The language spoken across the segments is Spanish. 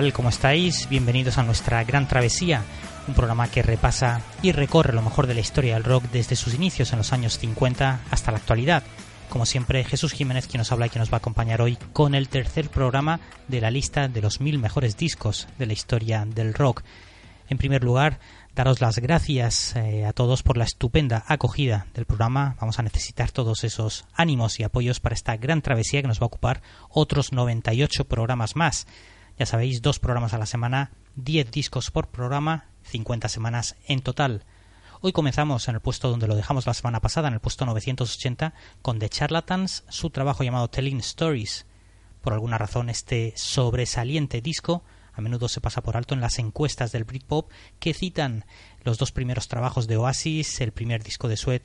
tal? ¿Cómo estáis? Bienvenidos a nuestra gran travesía, un programa que repasa y recorre lo mejor de la historia del rock desde sus inicios en los años 50 hasta la actualidad. Como siempre, Jesús Jiménez quien nos habla y quien nos va a acompañar hoy con el tercer programa de la lista de los mil mejores discos de la historia del rock. En primer lugar, daros las gracias eh, a todos por la estupenda acogida del programa. Vamos a necesitar todos esos ánimos y apoyos para esta gran travesía que nos va a ocupar otros 98 programas más. Ya sabéis, dos programas a la semana, 10 discos por programa, 50 semanas en total. Hoy comenzamos en el puesto donde lo dejamos la semana pasada, en el puesto 980, con The Charlatans, su trabajo llamado Telling Stories. Por alguna razón, este sobresaliente disco a menudo se pasa por alto en las encuestas del Britpop que citan los dos primeros trabajos de Oasis, el primer disco de Sweat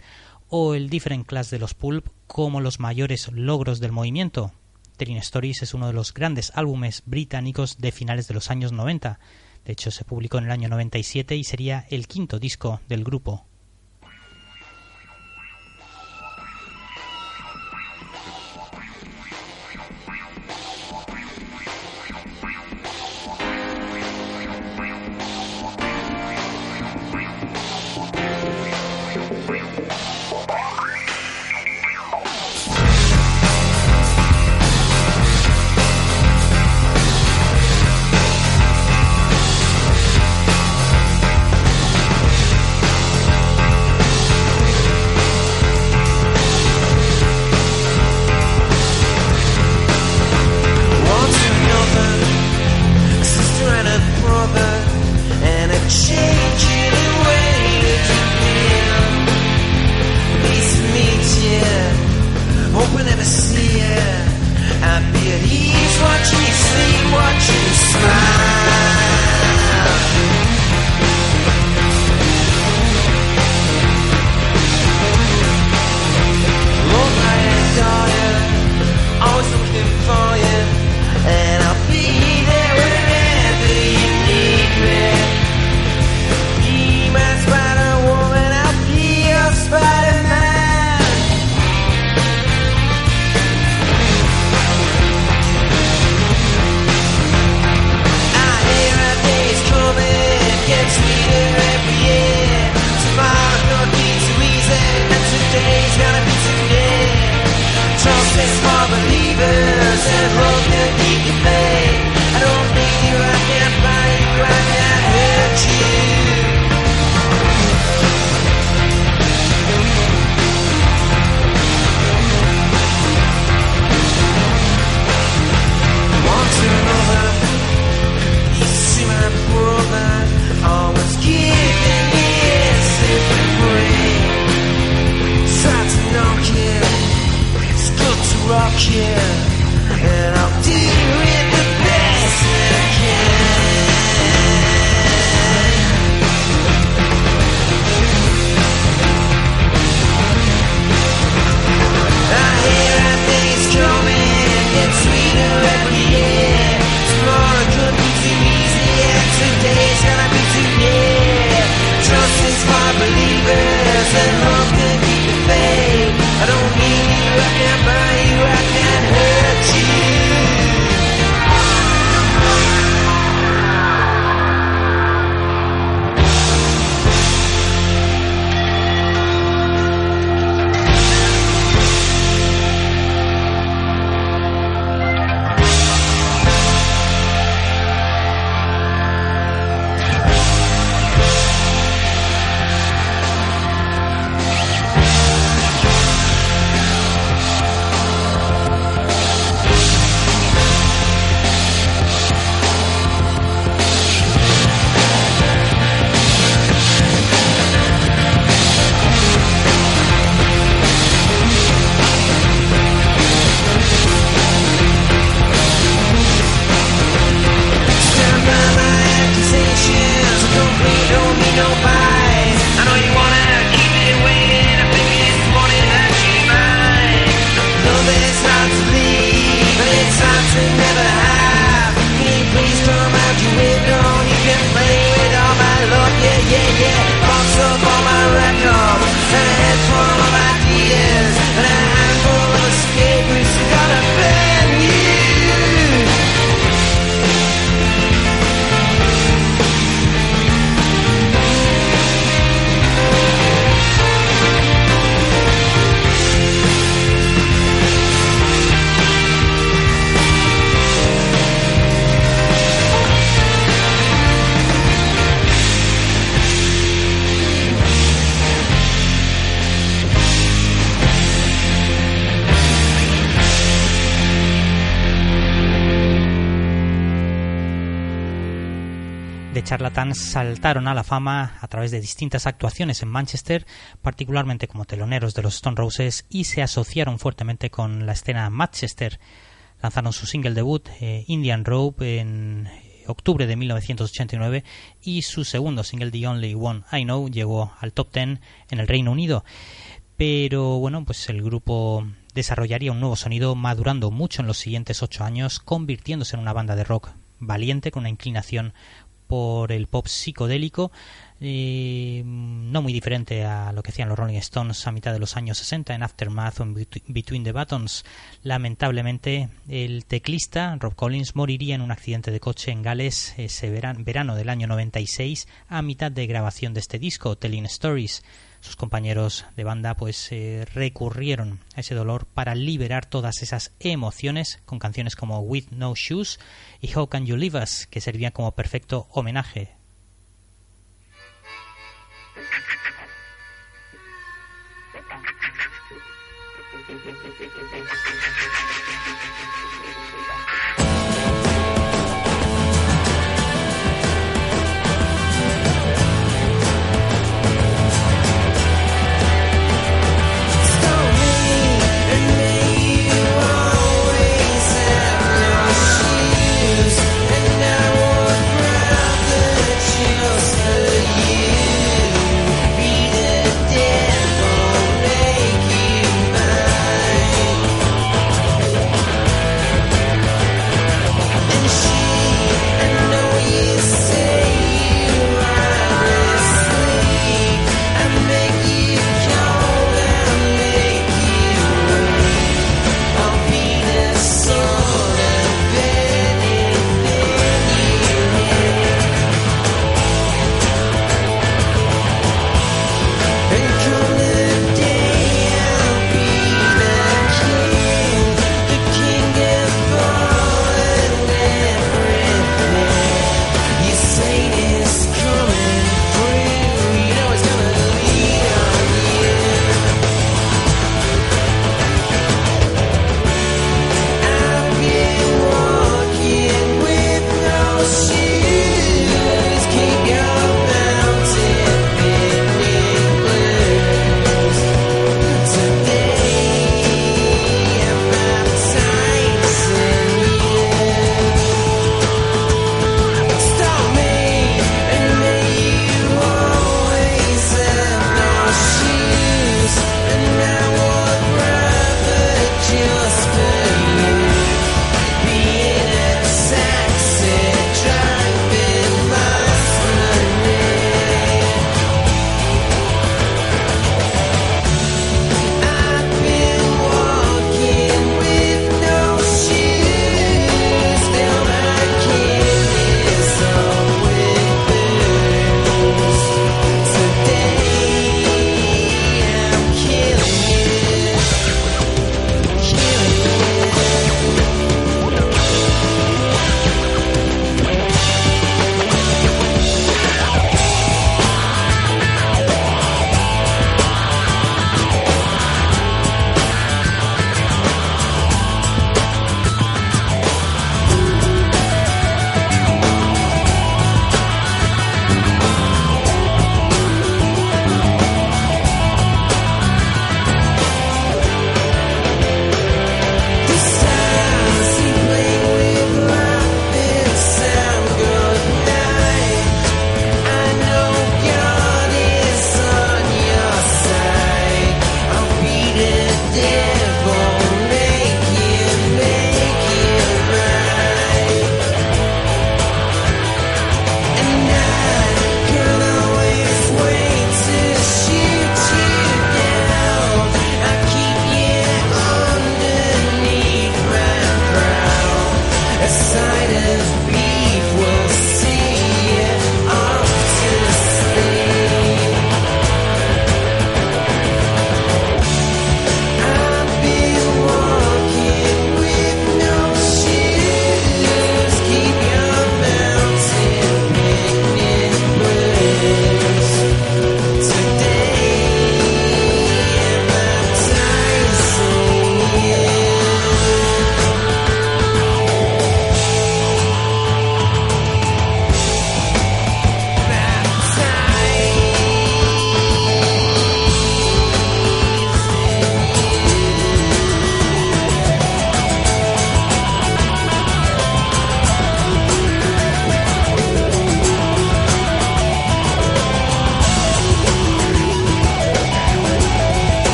o el Different Class de los Pulp como los mayores logros del movimiento. Telling Stories es uno de los grandes álbumes británicos de finales de los años 90. De hecho, se publicó en el año 97 y sería el quinto disco del grupo. Charlatán saltaron a la fama a través de distintas actuaciones en Manchester, particularmente como teloneros de los Stone Roses, y se asociaron fuertemente con la escena Manchester. Lanzaron su single debut, eh, Indian Rope, en octubre de 1989 y su segundo single, The Only One I Know, llegó al top 10 en el Reino Unido. Pero bueno, pues el grupo desarrollaría un nuevo sonido madurando mucho en los siguientes ocho años, convirtiéndose en una banda de rock valiente con una inclinación por el pop psicodélico, eh, no muy diferente a lo que hacían los Rolling Stones a mitad de los años 60 en Aftermath o en Between the Buttons. Lamentablemente, el teclista Rob Collins moriría en un accidente de coche en Gales ese verano del año 96 a mitad de grabación de este disco, Telling Stories sus compañeros de banda pues eh, recurrieron a ese dolor para liberar todas esas emociones con canciones como With No Shoes y How Can You Leave Us que servían como perfecto homenaje.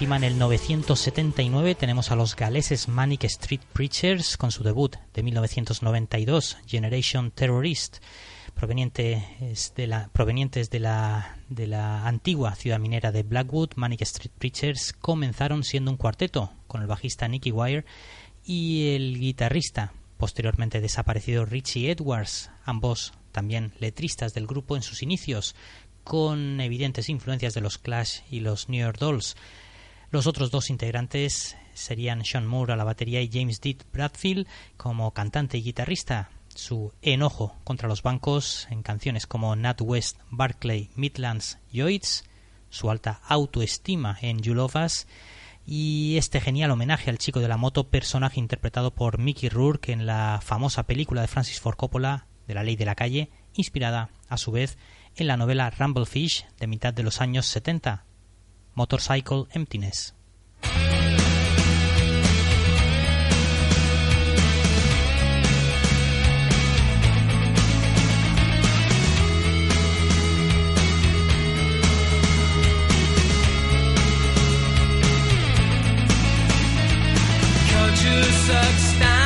encima en el 979 tenemos a los galeses Manic Street Preachers con su debut de 1992, Generation Terrorist, provenientes provenientes de la, de la antigua ciudad minera de Blackwood. Manic Street Preachers comenzaron siendo un cuarteto con el bajista Nicky Wire y el guitarrista posteriormente desaparecido Richie Edwards, ambos también letristas del grupo en sus inicios, con evidentes influencias de los Clash y los New York Dolls. Los otros dos integrantes serían Sean Moore a la batería y James Deed Bradfield como cantante y guitarrista. Su enojo contra los bancos en canciones como Nat West, Barclay, Midlands, Yoids, su alta autoestima en You Love Us y este genial homenaje al chico de la moto, personaje interpretado por Mickey Rourke en la famosa película de Francis Ford Coppola de La Ley de la Calle, inspirada a su vez en la novela Rumblefish de mitad de los años 70, Motorcycle Emptiness. Culture sucks down.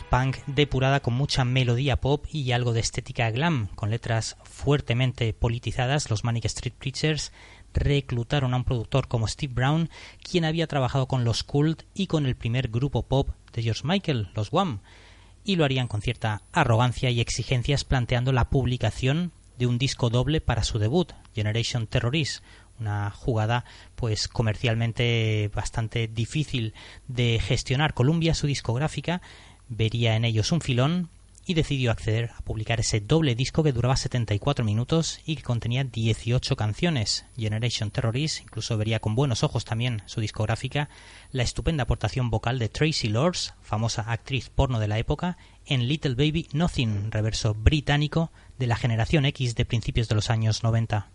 Punk depurada con mucha melodía pop y algo de estética glam, con letras fuertemente politizadas, los Manic Street Preachers reclutaron a un productor como Steve Brown, quien había trabajado con los Cult y con el primer grupo pop de George Michael, los Wham, y lo harían con cierta arrogancia y exigencias planteando la publicación de un disco doble para su debut, Generation Terrorist, una jugada pues comercialmente bastante difícil de gestionar. Columbia, su discográfica, vería en ellos un filón y decidió acceder a publicar ese doble disco que duraba 74 minutos y que contenía 18 canciones. Generation Terrorist incluso vería con buenos ojos también su discográfica la estupenda aportación vocal de Tracy Lords, famosa actriz porno de la época, en Little Baby Nothing, reverso británico de la generación X de principios de los años 90.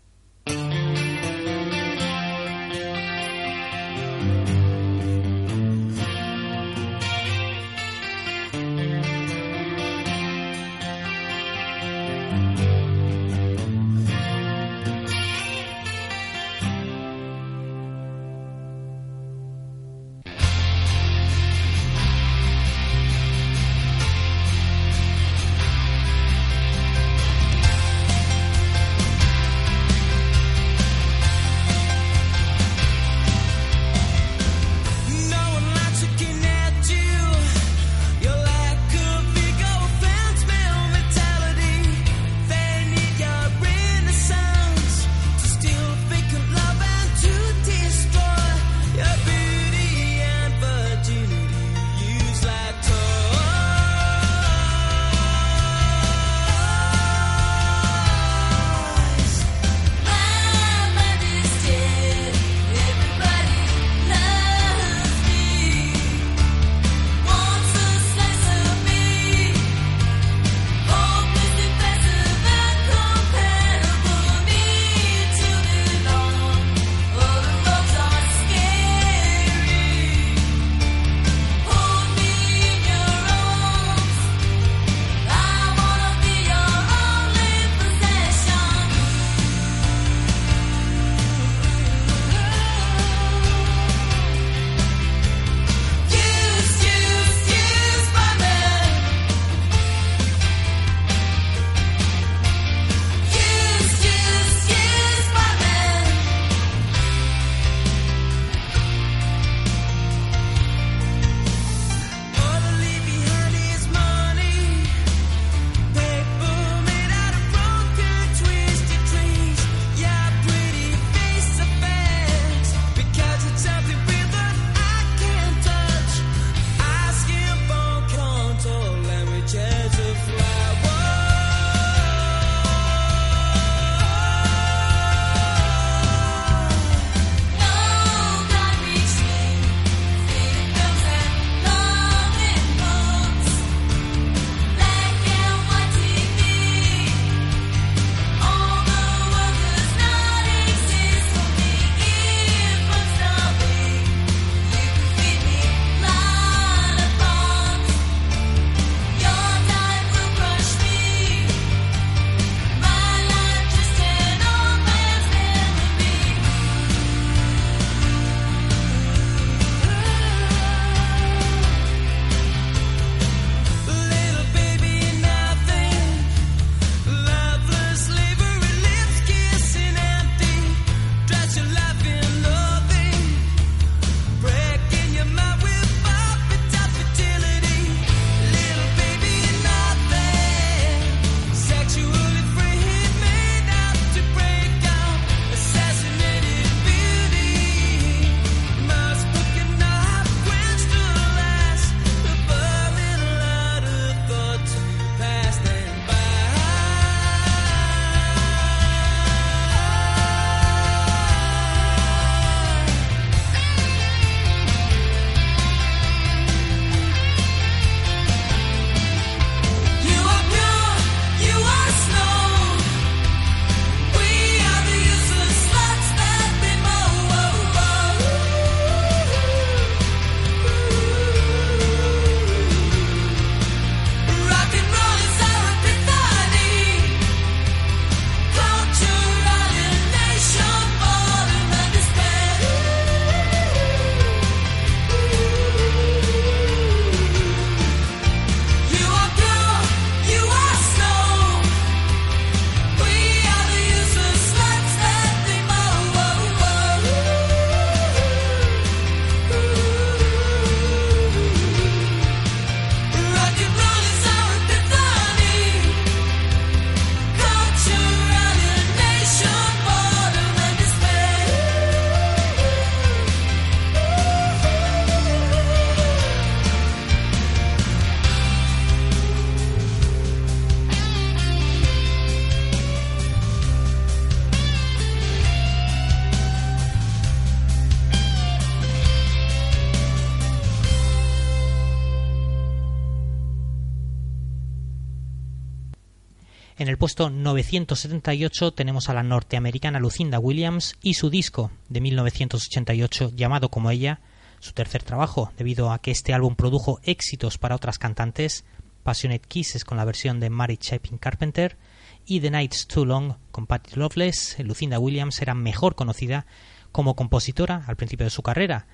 Puesto 978 tenemos a la norteamericana Lucinda Williams y su disco de 1988 llamado como ella, su tercer trabajo, debido a que este álbum produjo éxitos para otras cantantes, Passionate Kisses con la versión de Mary Chapin Carpenter y The Night's Too Long con Patty Loveless, Lucinda Williams era mejor conocida como compositora al principio de su carrera.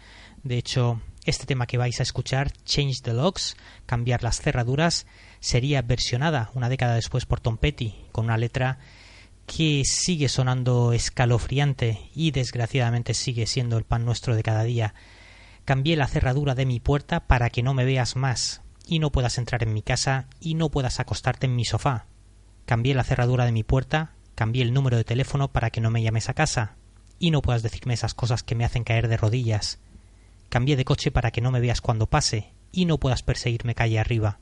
De hecho, este tema que vais a escuchar, Change the Locks, cambiar las cerraduras, sería versionada una década después por Tom Petty, con una letra que sigue sonando escalofriante y desgraciadamente sigue siendo el pan nuestro de cada día. Cambié la cerradura de mi puerta para que no me veas más y no puedas entrar en mi casa y no puedas acostarte en mi sofá. Cambié la cerradura de mi puerta, cambié el número de teléfono para que no me llames a casa y no puedas decirme esas cosas que me hacen caer de rodillas. Cambié de coche para que no me veas cuando pase y no puedas perseguirme calle arriba.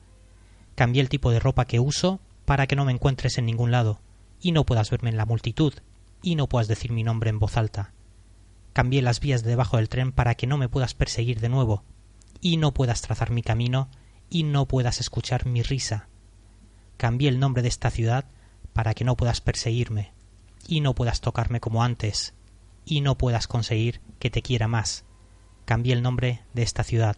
Cambié el tipo de ropa que uso para que no me encuentres en ningún lado y no puedas verme en la multitud y no puedas decir mi nombre en voz alta. Cambié las vías de debajo del tren para que no me puedas perseguir de nuevo y no puedas trazar mi camino y no puedas escuchar mi risa. Cambié el nombre de esta ciudad para que no puedas perseguirme y no puedas tocarme como antes y no puedas conseguir que te quiera más cambié el nombre de esta ciudad.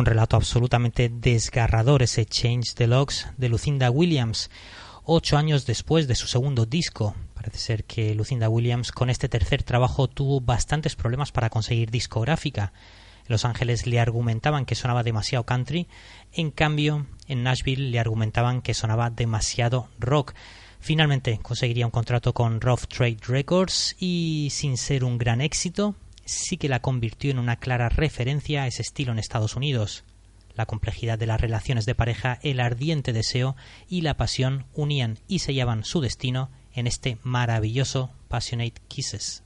Un relato absolutamente desgarrador ese Change the Logs de Lucinda Williams, ocho años después de su segundo disco. Parece ser que Lucinda Williams con este tercer trabajo tuvo bastantes problemas para conseguir discográfica. En Los Ángeles le argumentaban que sonaba demasiado country, en cambio en Nashville le argumentaban que sonaba demasiado rock. Finalmente conseguiría un contrato con Rough Trade Records y sin ser un gran éxito, sí que la convirtió en una clara referencia a ese estilo en Estados Unidos. La complejidad de las relaciones de pareja, el ardiente deseo y la pasión unían y sellaban su destino en este maravilloso Passionate Kisses.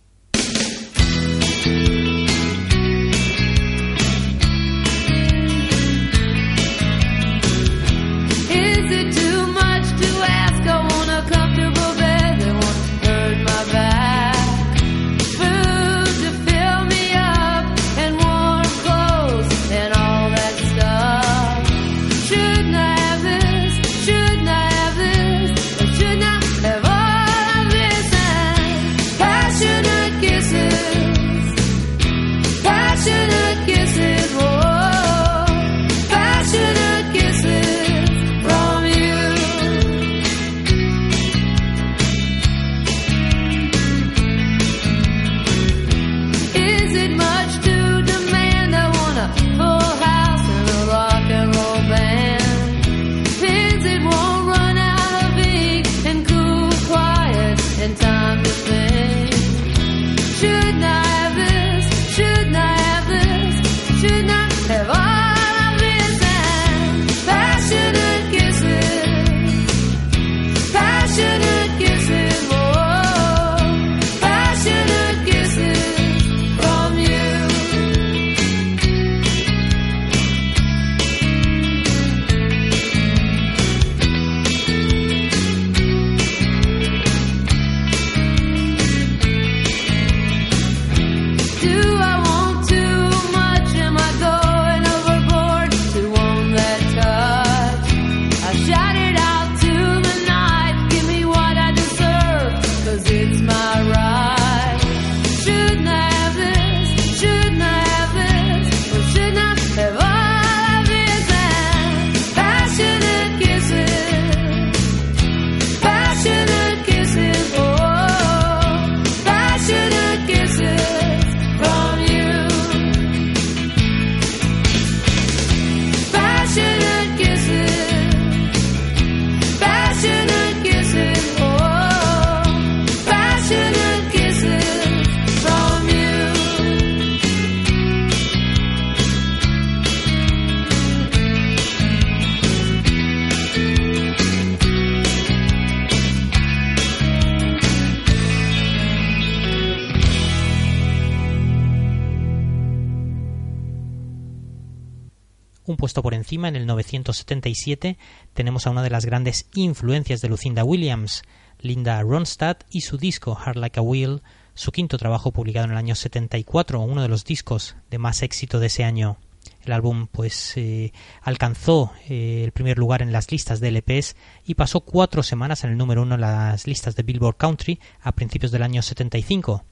Por encima, en el 977, tenemos a una de las grandes influencias de Lucinda Williams, Linda Ronstadt, y su disco Hard Like a Wheel, su quinto trabajo publicado en el año 74, uno de los discos de más éxito de ese año. El álbum pues eh, alcanzó eh, el primer lugar en las listas de LPs y pasó cuatro semanas en el número uno en las listas de Billboard Country a principios del año 75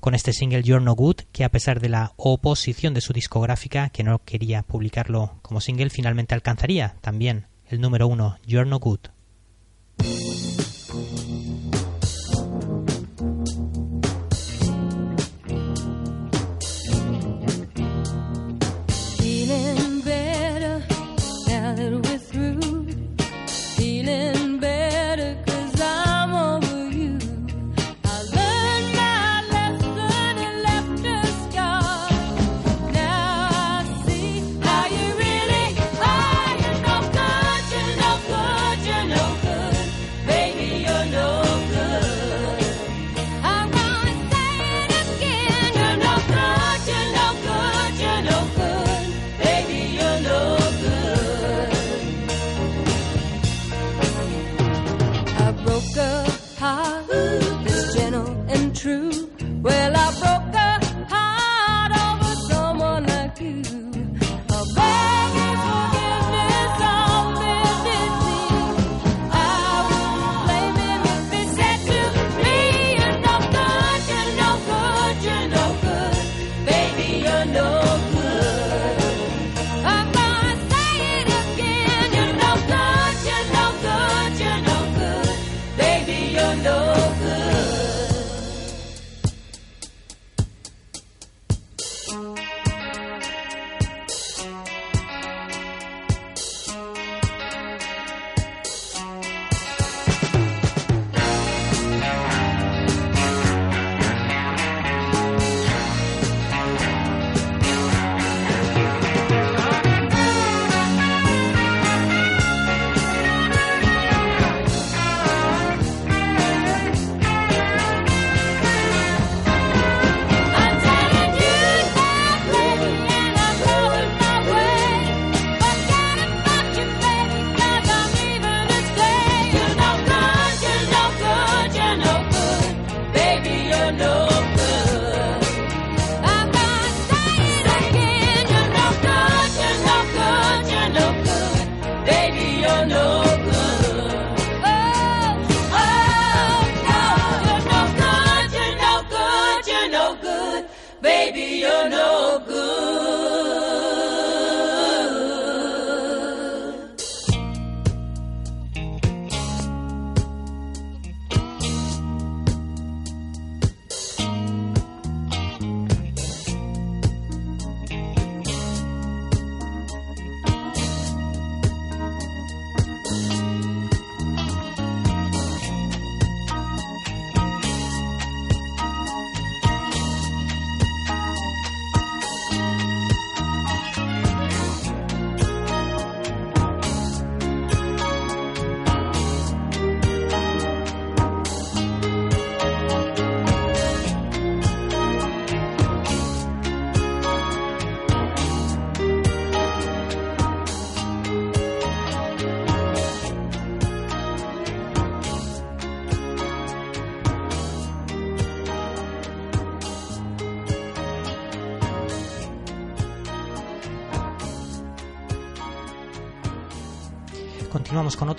con este single You're No Good, que a pesar de la oposición de su discográfica, que no quería publicarlo como single, finalmente alcanzaría también el número uno, You're No Good.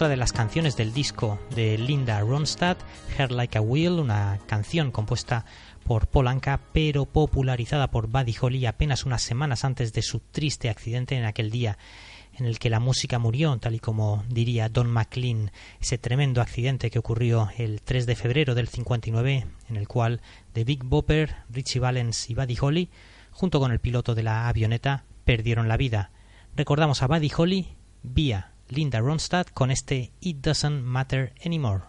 Otra de las canciones del disco de Linda Ronstadt, Hair Like a Wheel, una canción compuesta por Polanca, pero popularizada por Buddy Holly apenas unas semanas antes de su triste accidente en aquel día en el que la música murió, tal y como diría Don McLean, ese tremendo accidente que ocurrió el 3 de febrero del 59, en el cual The Big Bopper, Richie Valens y Buddy Holly, junto con el piloto de la avioneta, perdieron la vida. Recordamos a Buddy Holly vía Linda Ronstadt con este It Doesn't Matter Anymore.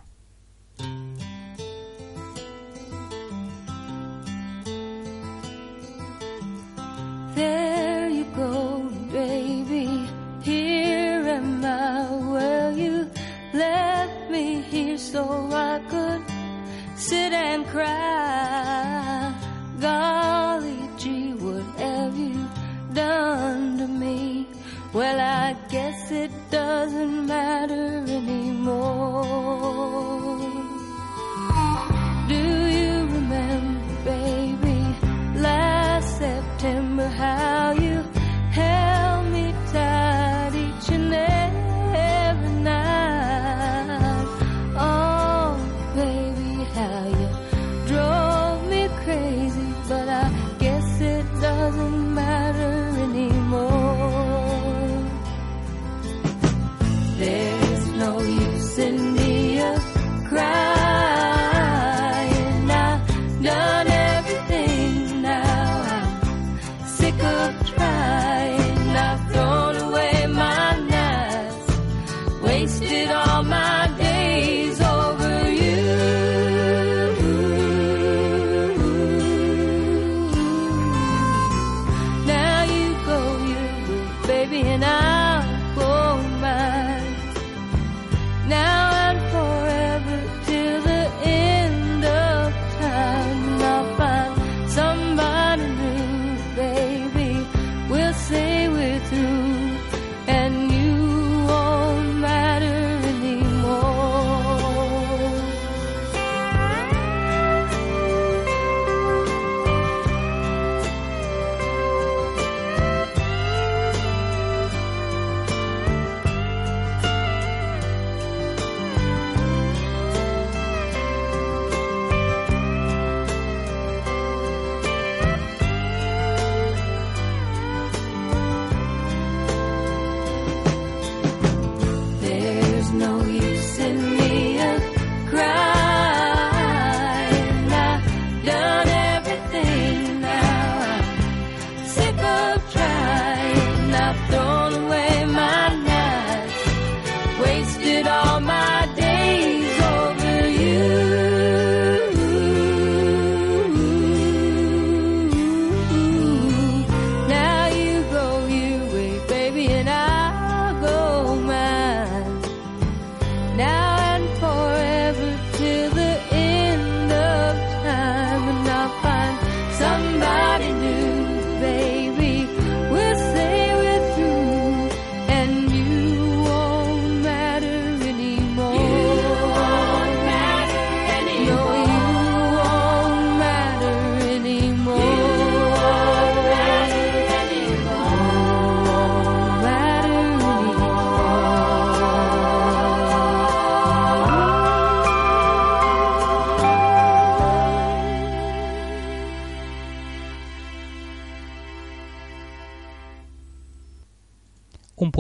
There you go, baby. Here am I. Well, you left me here so I could sit and cry. Golly gee, what have you done to me? Well, I guess it doesn't matter anymore. Do you remember, baby, last September, how you held me tight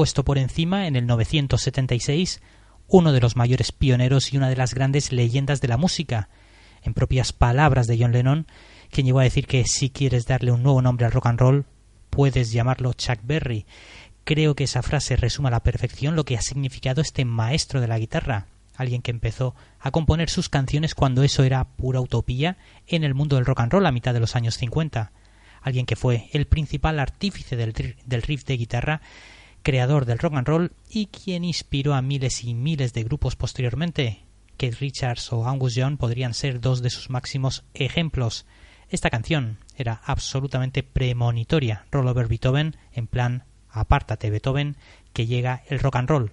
puesto por encima en el 976, uno de los mayores pioneros y una de las grandes leyendas de la música, en propias palabras de John Lennon, quien llegó a decir que si quieres darle un nuevo nombre al rock and roll, puedes llamarlo Chuck Berry. Creo que esa frase resume a la perfección lo que ha significado este maestro de la guitarra, alguien que empezó a componer sus canciones cuando eso era pura utopía en el mundo del rock and roll a mitad de los años 50, alguien que fue el principal artífice del, del riff de guitarra creador del rock and roll y quien inspiró a miles y miles de grupos posteriormente. Keith Richards o Angus Young podrían ser dos de sus máximos ejemplos. Esta canción era absolutamente premonitoria. Roll over Beethoven, en plan apártate Beethoven, que llega el rock and roll.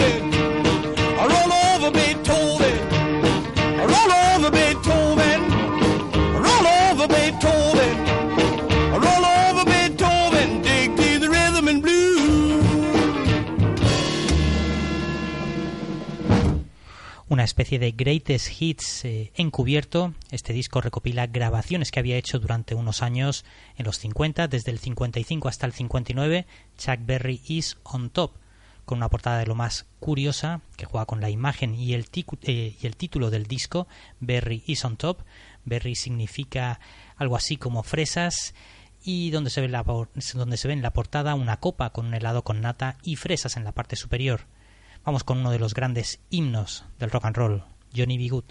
Una especie de greatest hits eh, encubierto. Este disco recopila grabaciones que había hecho durante unos años en los 50, desde el 55 hasta el 59. Chuck Berry is on top, con una portada de lo más curiosa que juega con la imagen y el, eh, el título del disco, Berry is on top. Berry significa algo así como fresas y donde se, ve la, donde se ve en la portada una copa con un helado con nata y fresas en la parte superior. Vamos con uno de los grandes himnos del rock and roll, Johnny B. Good.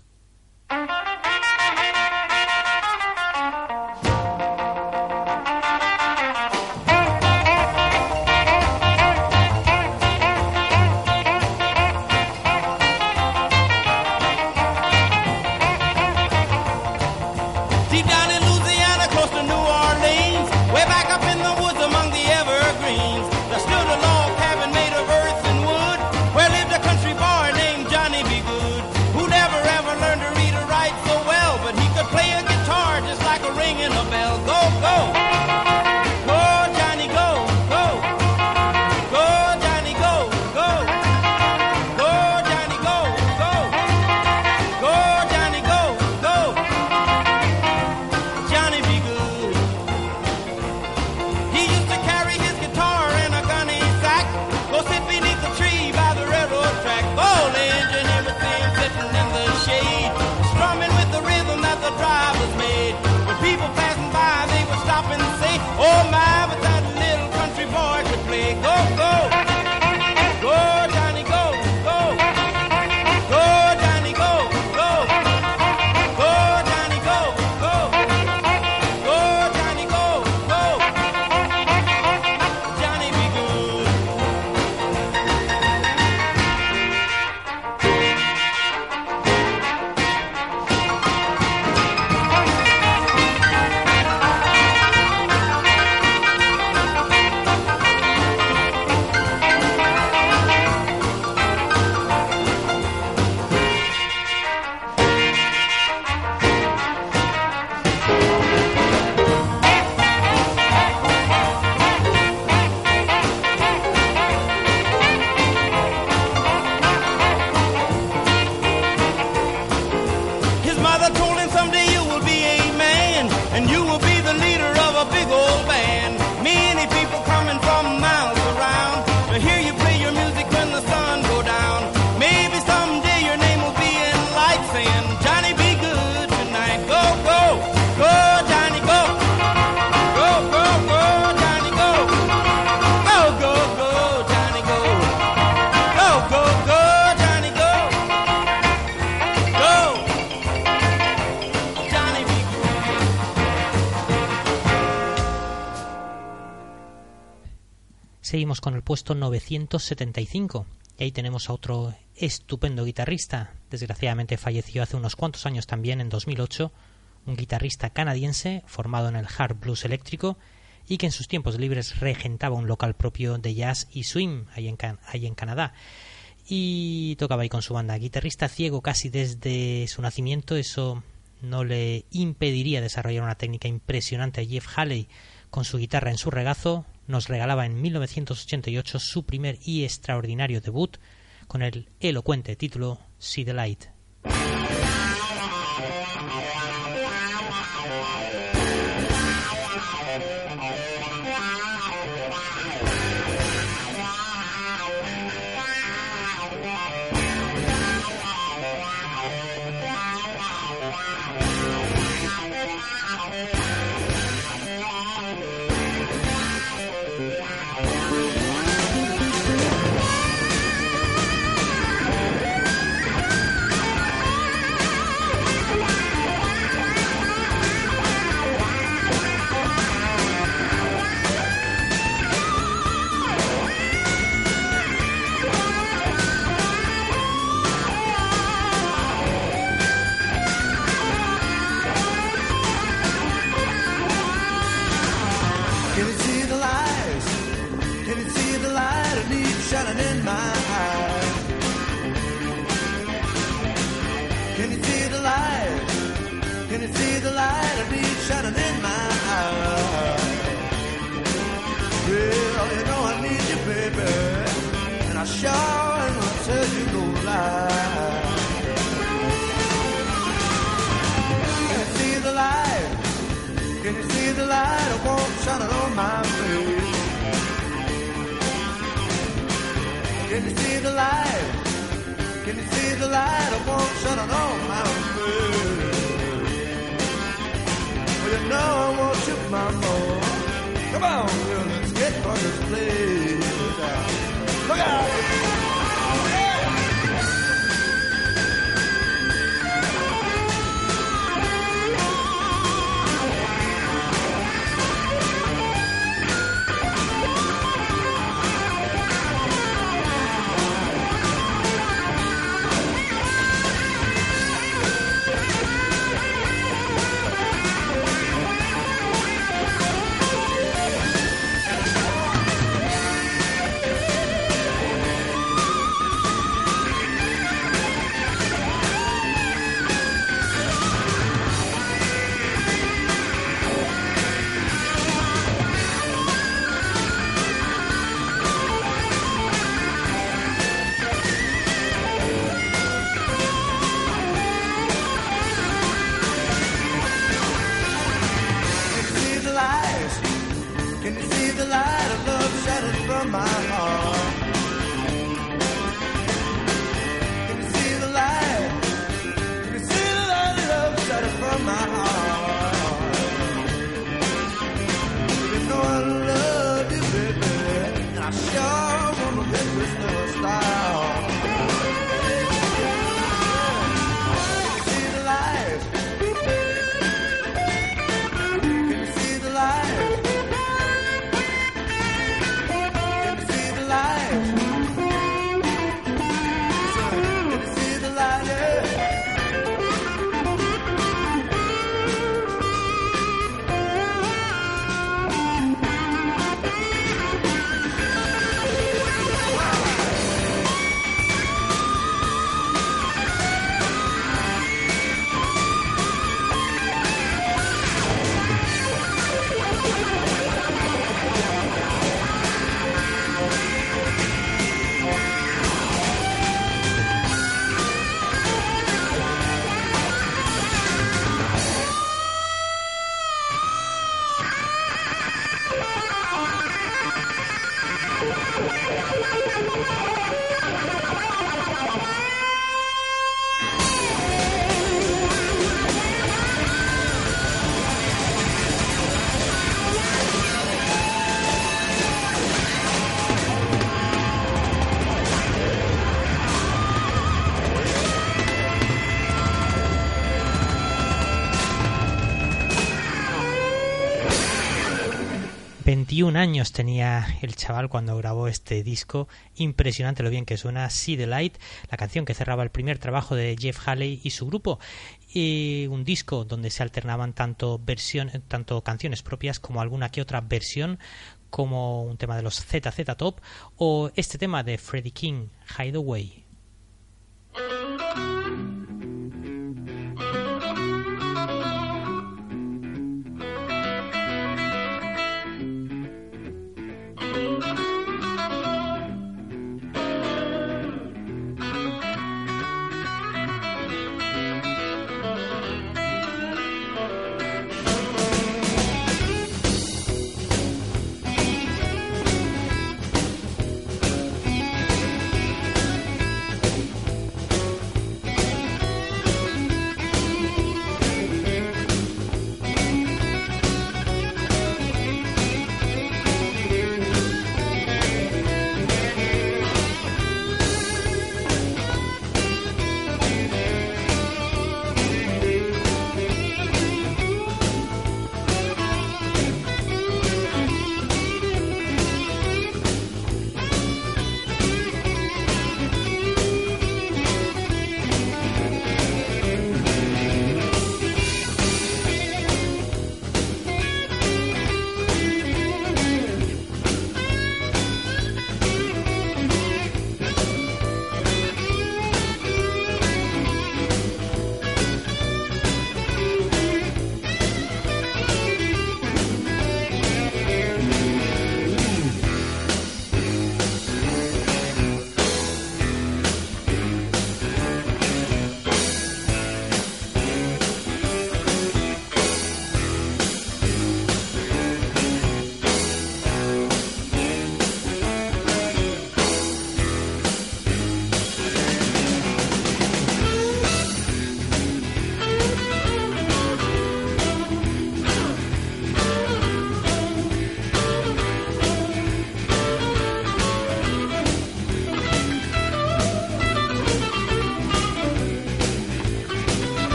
Con el puesto 975. Y ahí tenemos a otro estupendo guitarrista. Desgraciadamente falleció hace unos cuantos años también, en 2008. Un guitarrista canadiense formado en el hard blues eléctrico y que en sus tiempos libres regentaba un local propio de jazz y swing ahí en, ahí en Canadá. Y tocaba ahí con su banda. Guitarrista ciego casi desde su nacimiento, eso no le impediría desarrollar una técnica impresionante a Jeff Haley con su guitarra en su regazo, nos regalaba en 1988 su primer y extraordinario debut con el elocuente título See the Light. Can you see the light? Can you see the light? I won't shut it off, my food. Well, you know I won't shoot my phone. Come on, girl, let's get from this place. Look out! 21 años tenía el chaval cuando grabó este disco. Impresionante lo bien que suena See the Light, la canción que cerraba el primer trabajo de Jeff Haley y su grupo. Y un disco donde se alternaban tanto, versión, tanto canciones propias como alguna que otra versión, como un tema de los ZZ Top o este tema de Freddie King, Hideaway.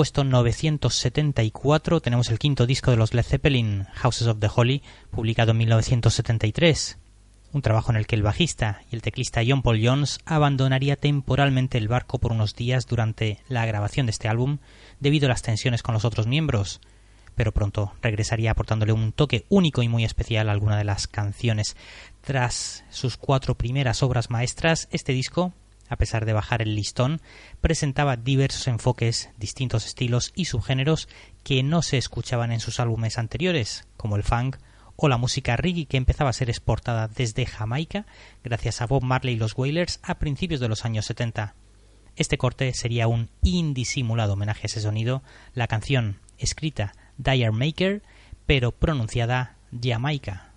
Puesto 974 tenemos el quinto disco de los Led Zeppelin, Houses of the Holy, publicado en 1973. un trabajo en el que el bajista y el teclista John Paul Jones abandonaría temporalmente el barco por unos días durante la grabación de este álbum debido a las tensiones con los otros miembros, pero pronto regresaría aportándole un toque único y muy especial a alguna de las canciones. Tras sus cuatro primeras obras maestras, este disco, a pesar de bajar el listón, presentaba diversos enfoques, distintos estilos y subgéneros que no se escuchaban en sus álbumes anteriores, como el funk o la música reggae que empezaba a ser exportada desde Jamaica gracias a Bob Marley y los Wailers a principios de los años 70. Este corte sería un indisimulado homenaje a ese sonido, la canción escrita Dire Maker, pero pronunciada Jamaica.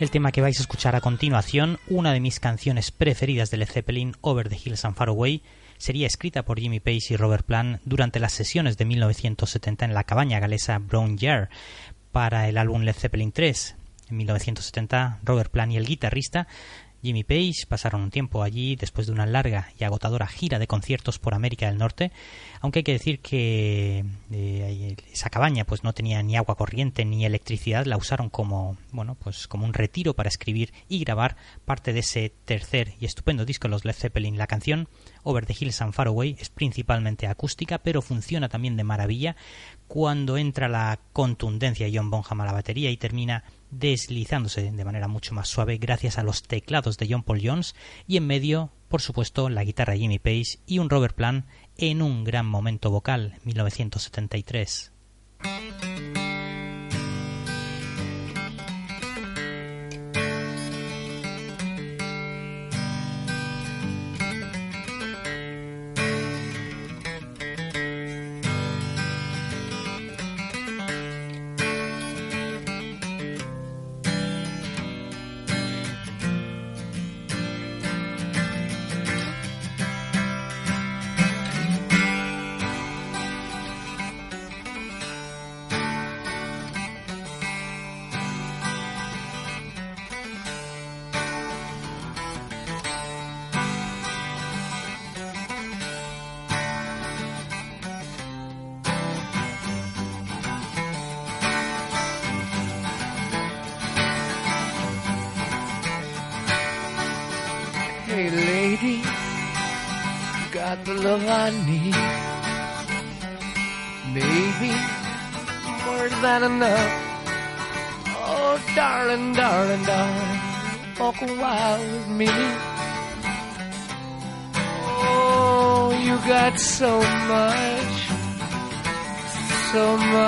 El tema que vais a escuchar a continuación, una de mis canciones preferidas de Led Zeppelin, Over the Hills and Far Away, sería escrita por Jimmy Page y Robert Plant durante las sesiones de 1970 en la cabaña galesa Brown Jar para el álbum Led Zeppelin 3. En 1970, Robert Plant y el guitarrista Jimmy Page pasaron un tiempo allí después de una larga y agotadora gira de conciertos por América del Norte, aunque hay que decir que eh, esa cabaña pues no tenía ni agua corriente ni electricidad, la usaron como bueno pues como un retiro para escribir y grabar parte de ese tercer y estupendo disco de los Led Zeppelin. La canción Over the Hills and Far Away es principalmente acústica, pero funciona también de maravilla cuando entra la contundencia de John Bonham a la batería y termina deslizándose de manera mucho más suave gracias a los teclados de John Paul Jones y en medio, por supuesto, la guitarra Jimmy Page y un Robert Plant en un gran momento vocal, 1973. So much,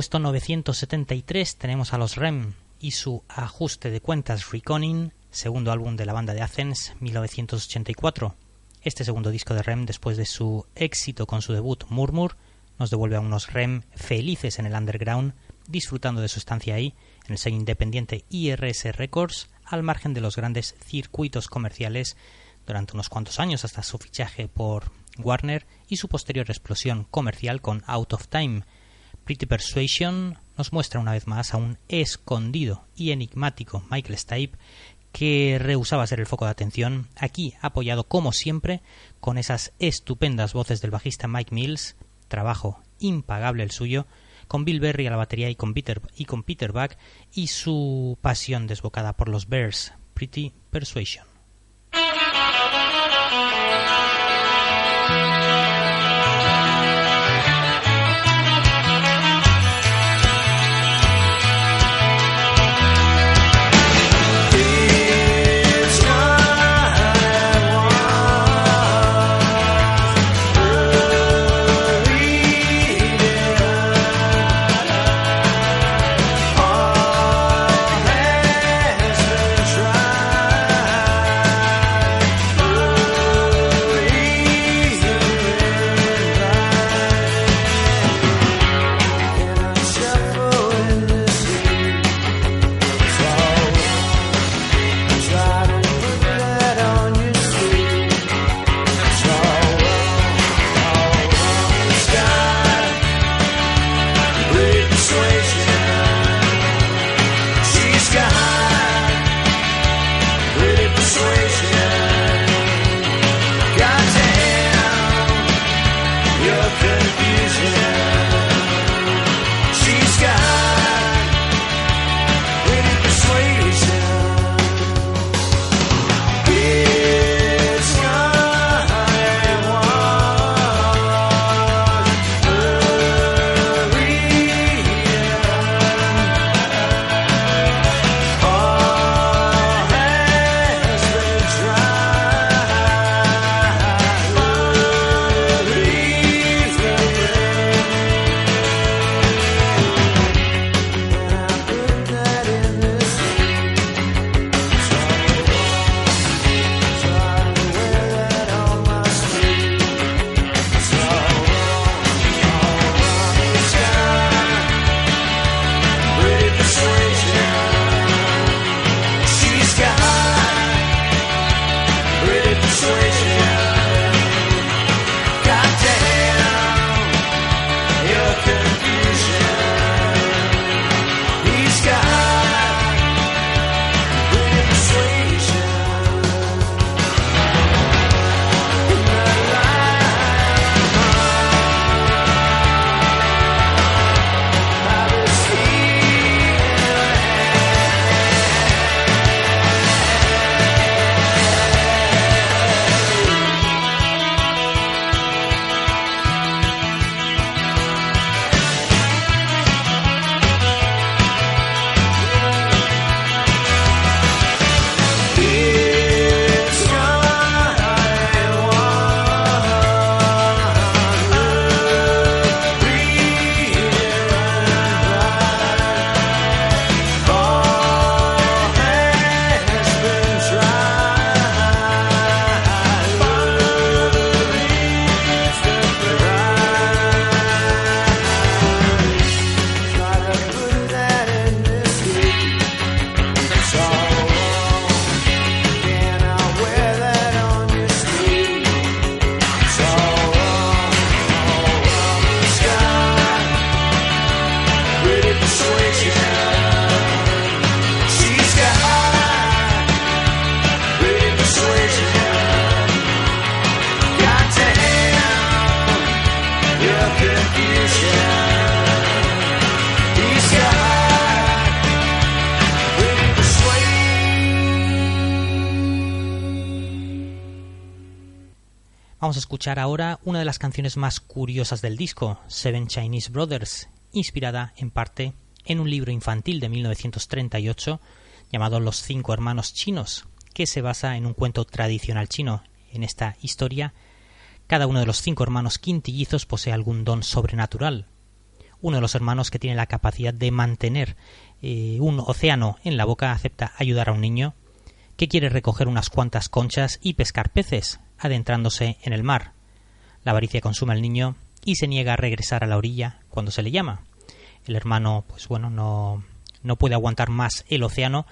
puesto 973 tenemos a los REM y su ajuste de cuentas Reconning, segundo álbum de la banda de Athens, 1984. Este segundo disco de REM, después de su éxito con su debut Murmur, nos devuelve a unos REM felices en el underground, disfrutando de su estancia ahí, en el sello independiente IRS Records, al margen de los grandes circuitos comerciales durante unos cuantos años hasta su fichaje por Warner y su posterior explosión comercial con Out of Time. Pretty Persuasion nos muestra una vez más a un escondido y enigmático Michael Stipe que rehusaba ser el foco de atención, aquí apoyado como siempre con esas estupendas voces del bajista Mike Mills, trabajo impagable el suyo, con Bill Berry a la batería y con Peter, y con Peter Buck y su pasión desbocada por los Bears, Pretty Persuasion. Escuchar ahora una de las canciones más curiosas del disco, Seven Chinese Brothers, inspirada en parte en un libro infantil de 1938 llamado Los cinco hermanos chinos, que se basa en un cuento tradicional chino. En esta historia, cada uno de los cinco hermanos quintillizos posee algún don sobrenatural. uno de los hermanos que tiene la capacidad de mantener eh, un océano en la boca acepta ayudar a un niño que quiere recoger unas cuantas conchas y pescar peces, adentrándose en el mar. La avaricia consume al niño y se niega a regresar a la orilla cuando se le llama. El hermano, pues bueno, no, no puede aguantar más el océano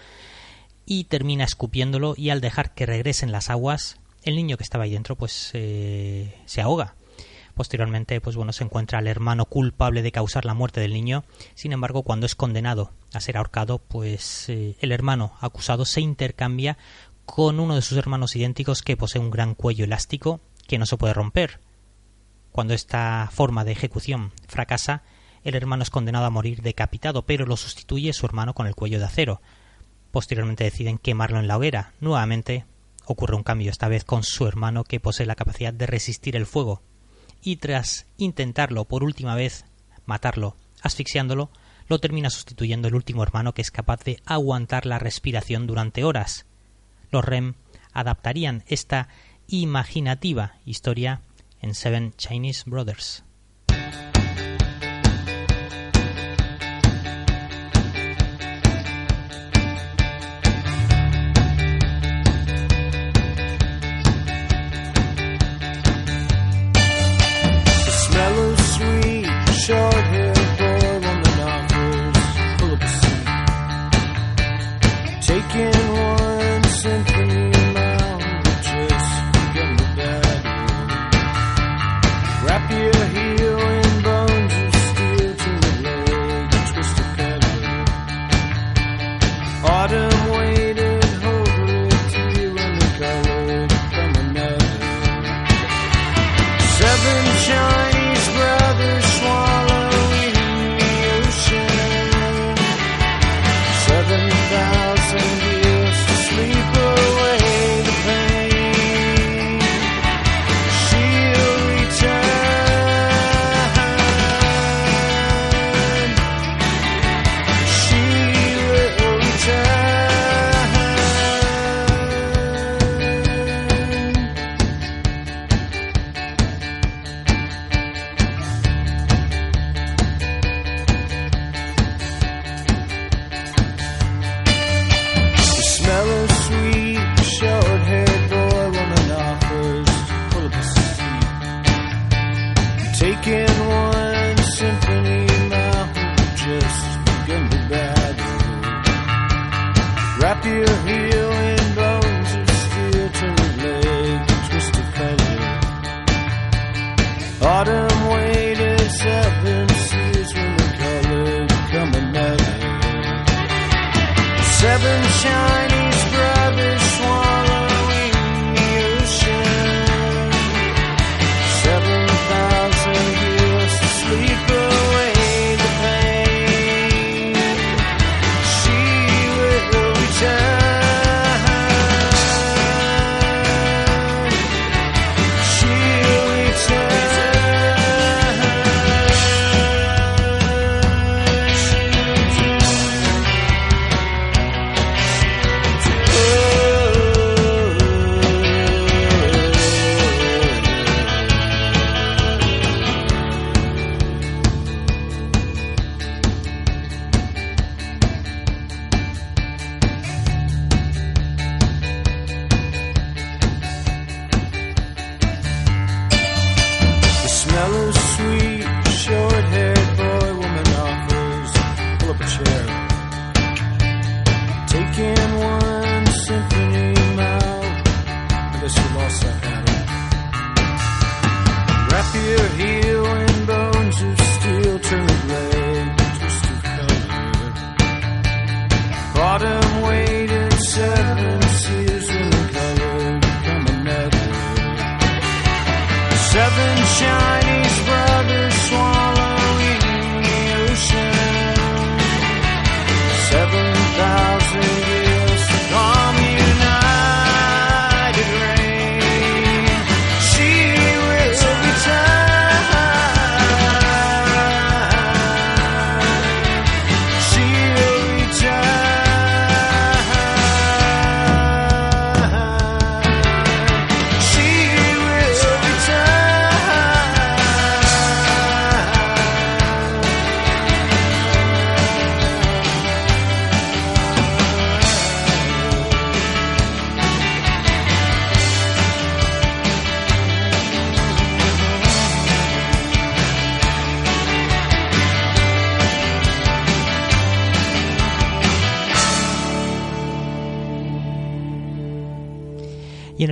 y termina escupiéndolo y al dejar que regresen las aguas, el niño que estaba ahí dentro pues eh, se ahoga. Posteriormente, pues bueno, se encuentra el hermano culpable de causar la muerte del niño. Sin embargo, cuando es condenado a ser ahorcado, pues eh, el hermano acusado se intercambia con uno de sus hermanos idénticos que posee un gran cuello elástico que no se puede romper. Cuando esta forma de ejecución fracasa, el hermano es condenado a morir decapitado, pero lo sustituye su hermano con el cuello de acero. Posteriormente deciden quemarlo en la hoguera. Nuevamente ocurre un cambio, esta vez con su hermano que posee la capacidad de resistir el fuego. Y tras intentarlo por última vez, matarlo, asfixiándolo, lo termina sustituyendo el último hermano que es capaz de aguantar la respiración durante horas. Los REM adaptarían esta imaginativa historia en Seven Chinese Brothers.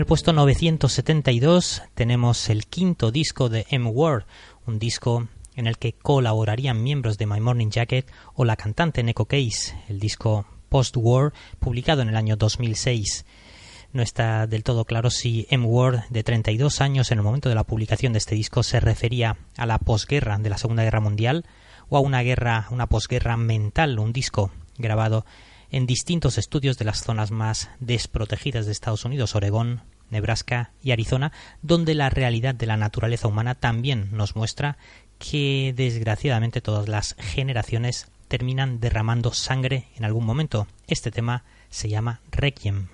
El puesto 972 tenemos el quinto disco de M Word, un disco en el que colaborarían miembros de My Morning Jacket o la cantante Neko Case, el disco Post-War, publicado en el año 2006. No está del todo claro si M. Ward, de 32 años en el momento de la publicación de este disco, se refería a la posguerra de la Segunda Guerra Mundial o a una guerra, una posguerra mental, un disco grabado en distintos estudios de las zonas más desprotegidas de Estados Unidos, Oregón, Nebraska y Arizona, donde la realidad de la naturaleza humana también nos muestra que desgraciadamente todas las generaciones terminan derramando sangre en algún momento. Este tema se llama Requiem.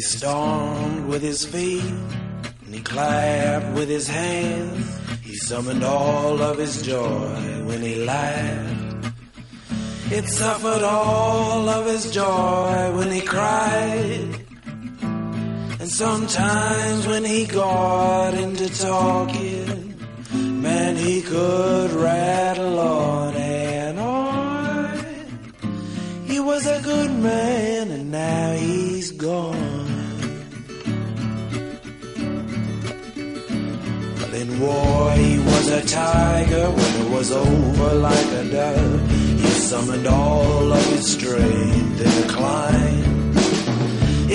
He stormed with his feet, and he clapped with his hands. He summoned all of his joy when he laughed. It suffered all of his joy when he cried. And sometimes when he got into talking, man, he could rattle on and on. He was a good man, and now he's gone. In war, he was a tiger. When it was over, like a dove, he summoned all of his strength in a climb.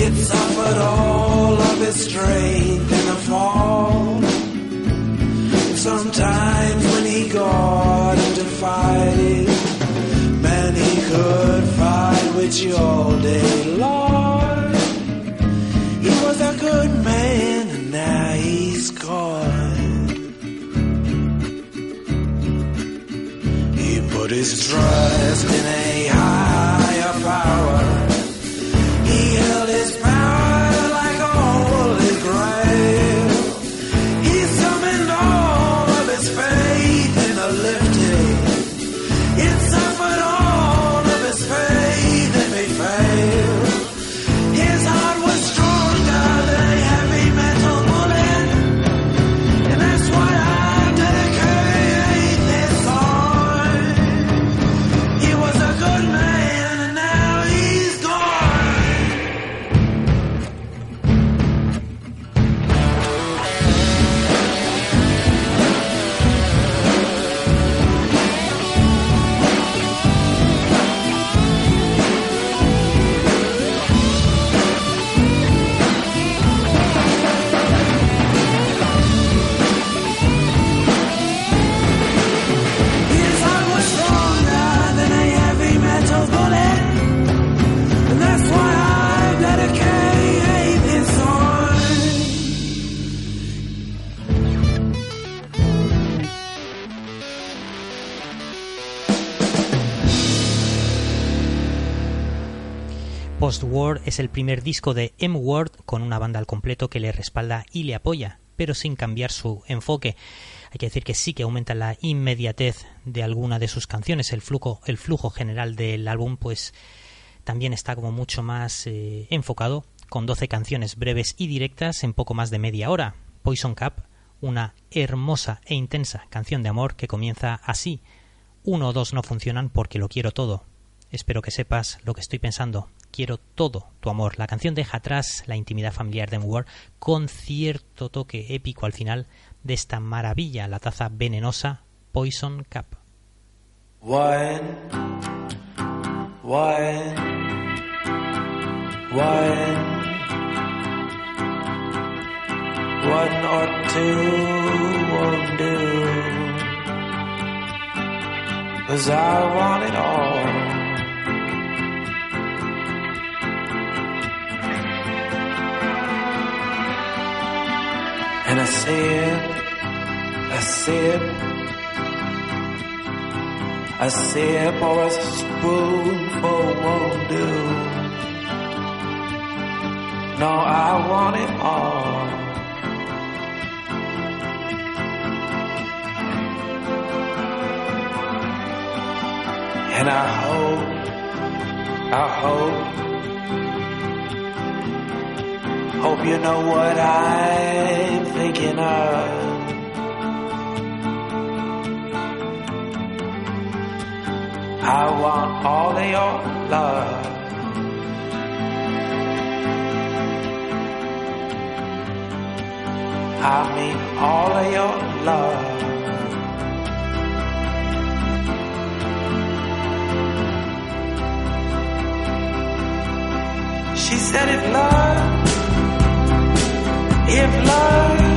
It suffered all of his strength in a fall. Sometimes when he got into fighting, man, he could fight with you all day long. Road is driving a high. Post-War es el primer disco de M. Ward con una banda al completo que le respalda y le apoya, pero sin cambiar su enfoque. Hay que decir que sí que aumenta la inmediatez de alguna de sus canciones. El flujo, el flujo general del álbum, pues también está como mucho más eh, enfocado, con 12 canciones breves y directas en poco más de media hora. Poison Cup, una hermosa e intensa canción de amor que comienza así. Uno o dos no funcionan porque lo quiero todo. Espero que sepas lo que estoy pensando. Quiero todo tu amor. La canción deja atrás la intimidad familiar de Ward con cierto toque épico al final de esta maravilla, la taza venenosa Poison Cup. One, or two I want it all. And a sip, a sip, a sip or a spoonful won't do. No, I want it all. And I hope, I hope Hope you know what I'm thinking of. I want all of your love. I mean all of your love. She said if love, if love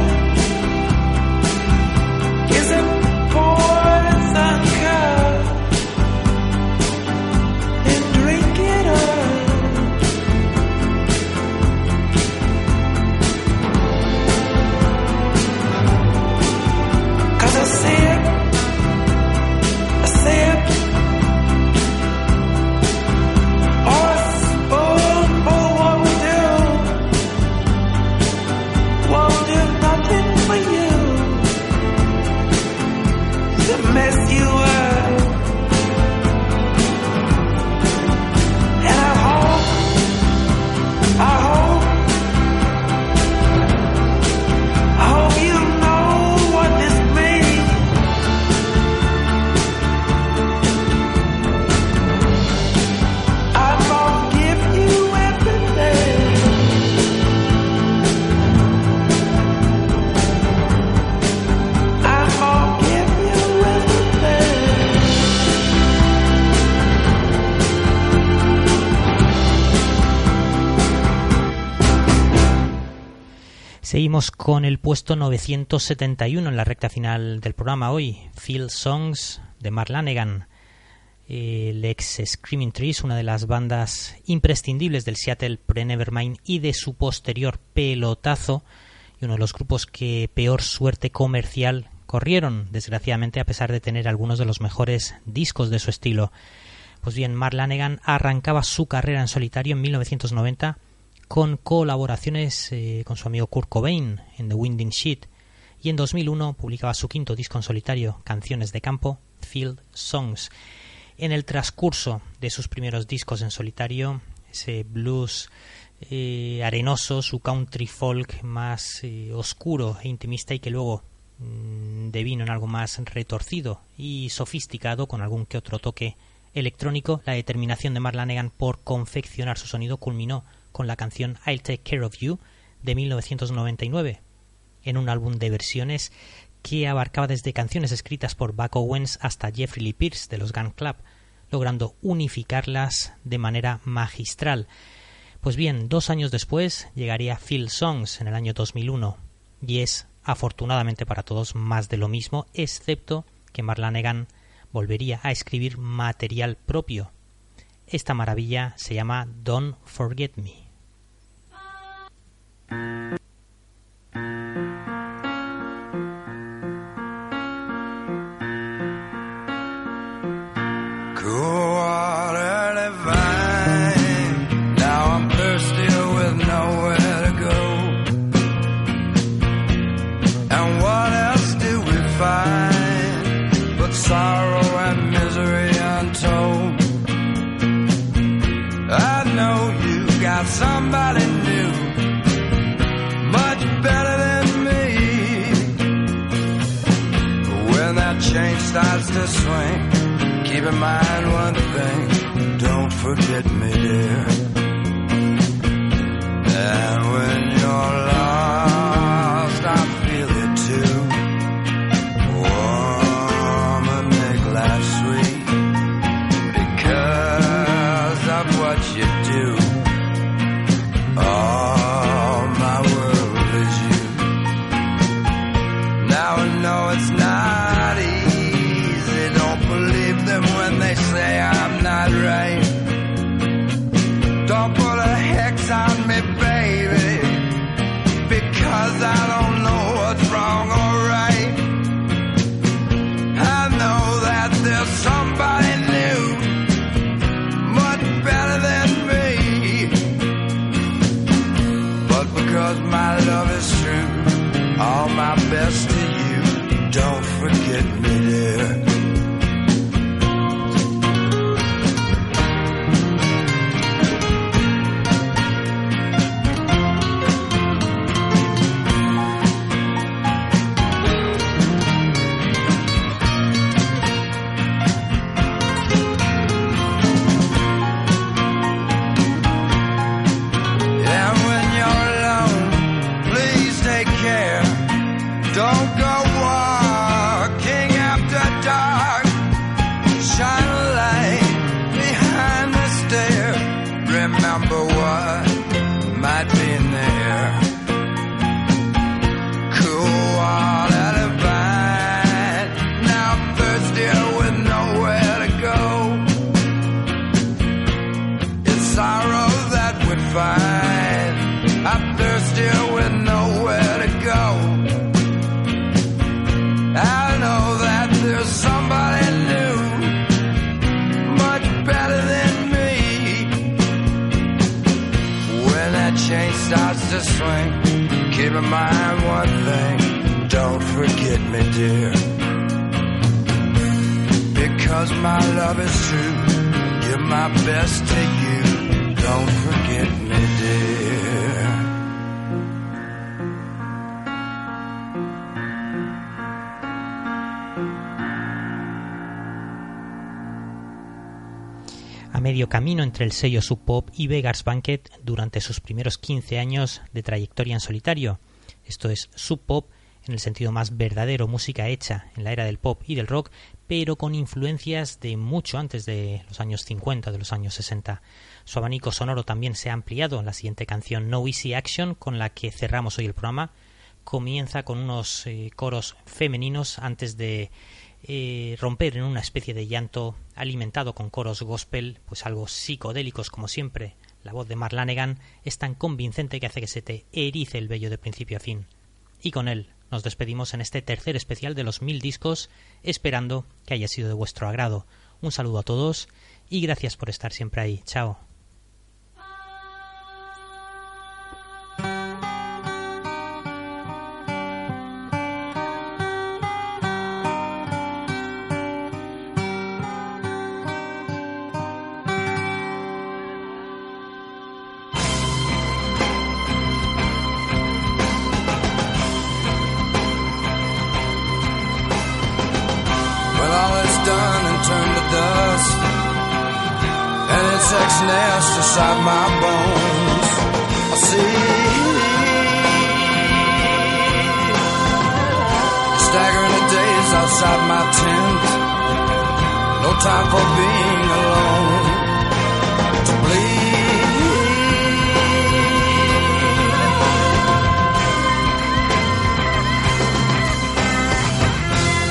Seguimos con el puesto 971 en la recta final del programa hoy, Field Songs de Mark Lanegan. El ex Screaming Trees, una de las bandas imprescindibles del Seattle Pre-Nevermind y de su posterior pelotazo, y uno de los grupos que peor suerte comercial corrieron, desgraciadamente, a pesar de tener algunos de los mejores discos de su estilo. Pues bien, Mark Lanegan arrancaba su carrera en solitario en 1990 con colaboraciones eh, con su amigo Kurt Cobain en The Winding Sheet y en 2001 publicaba su quinto disco en solitario, Canciones de Campo, Field Songs. En el transcurso de sus primeros discos en solitario, ese blues eh, arenoso, su country folk más eh, oscuro e intimista y que luego mm, devino en algo más retorcido y sofisticado con algún que otro toque electrónico, la determinación de Mark Lanegan por confeccionar su sonido culminó con la canción I'll Take Care of You de 1999, en un álbum de versiones que abarcaba desde canciones escritas por Buck Owens hasta Jeffrey Lee Pierce de los Gun Club, logrando unificarlas de manera magistral. Pues bien, dos años después llegaría Field Songs en el año 2001, y es, afortunadamente para todos, más de lo mismo, excepto que Marlanegan volvería a escribir material propio. Esta maravilla se llama Don't Forget Me. In mind one thing, don't forget me, dear. Keep in mind one thing, don't forget me, dear. Because my love is true, give my best to you. Don't forget me, dear. Medio camino entre el sello Sub Pop y Vegas Banquet durante sus primeros 15 años de trayectoria en solitario. Esto es Sub Pop en el sentido más verdadero, música hecha en la era del pop y del rock, pero con influencias de mucho antes de los años 50, de los años 60. Su abanico sonoro también se ha ampliado la siguiente canción No Easy Action, con la que cerramos hoy el programa. Comienza con unos eh, coros femeninos antes de eh, romper en una especie de llanto alimentado con coros gospel, pues algo psicodélicos como siempre. La voz de Marlanegan es tan convincente que hace que se te erice el vello de principio a fin. Y con él nos despedimos en este tercer especial de los mil discos, esperando que haya sido de vuestro agrado. Un saludo a todos y gracias por estar siempre ahí. Chao. Time for being alone. To bleed.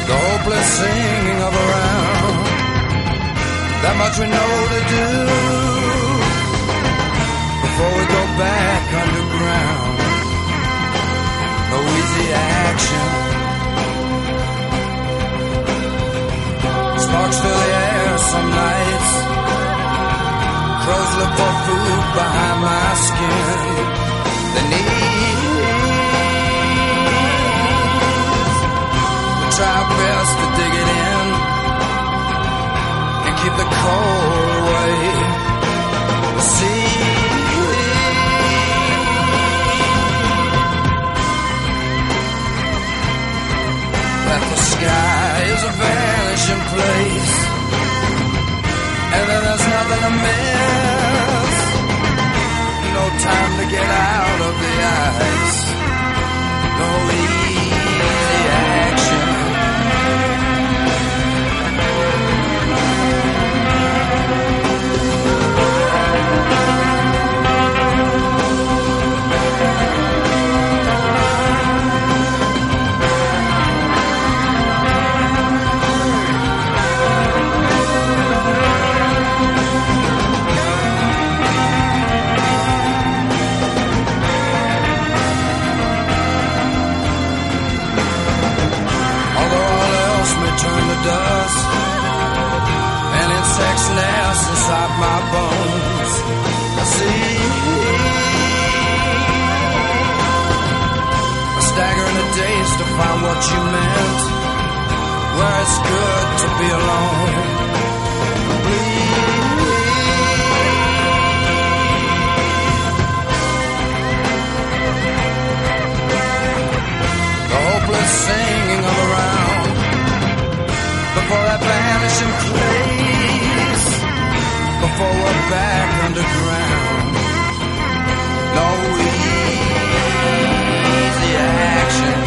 the hopeless singing of around. That much we know to do before we go back underground. No easy action. Sparks fill the some nights. Crows look for food behind my skin. The need try our best to dig it in and keep the cold away. See, that the sky is a vanishing place, and then there's nothing to miss. No time to get out of the ice. No easy And insects inside my bones. I see. I stagger in the days to find what you meant. Where it's good to be alone. The hopeless singing of around. Before that vanishing place for we're back underground. No easy action.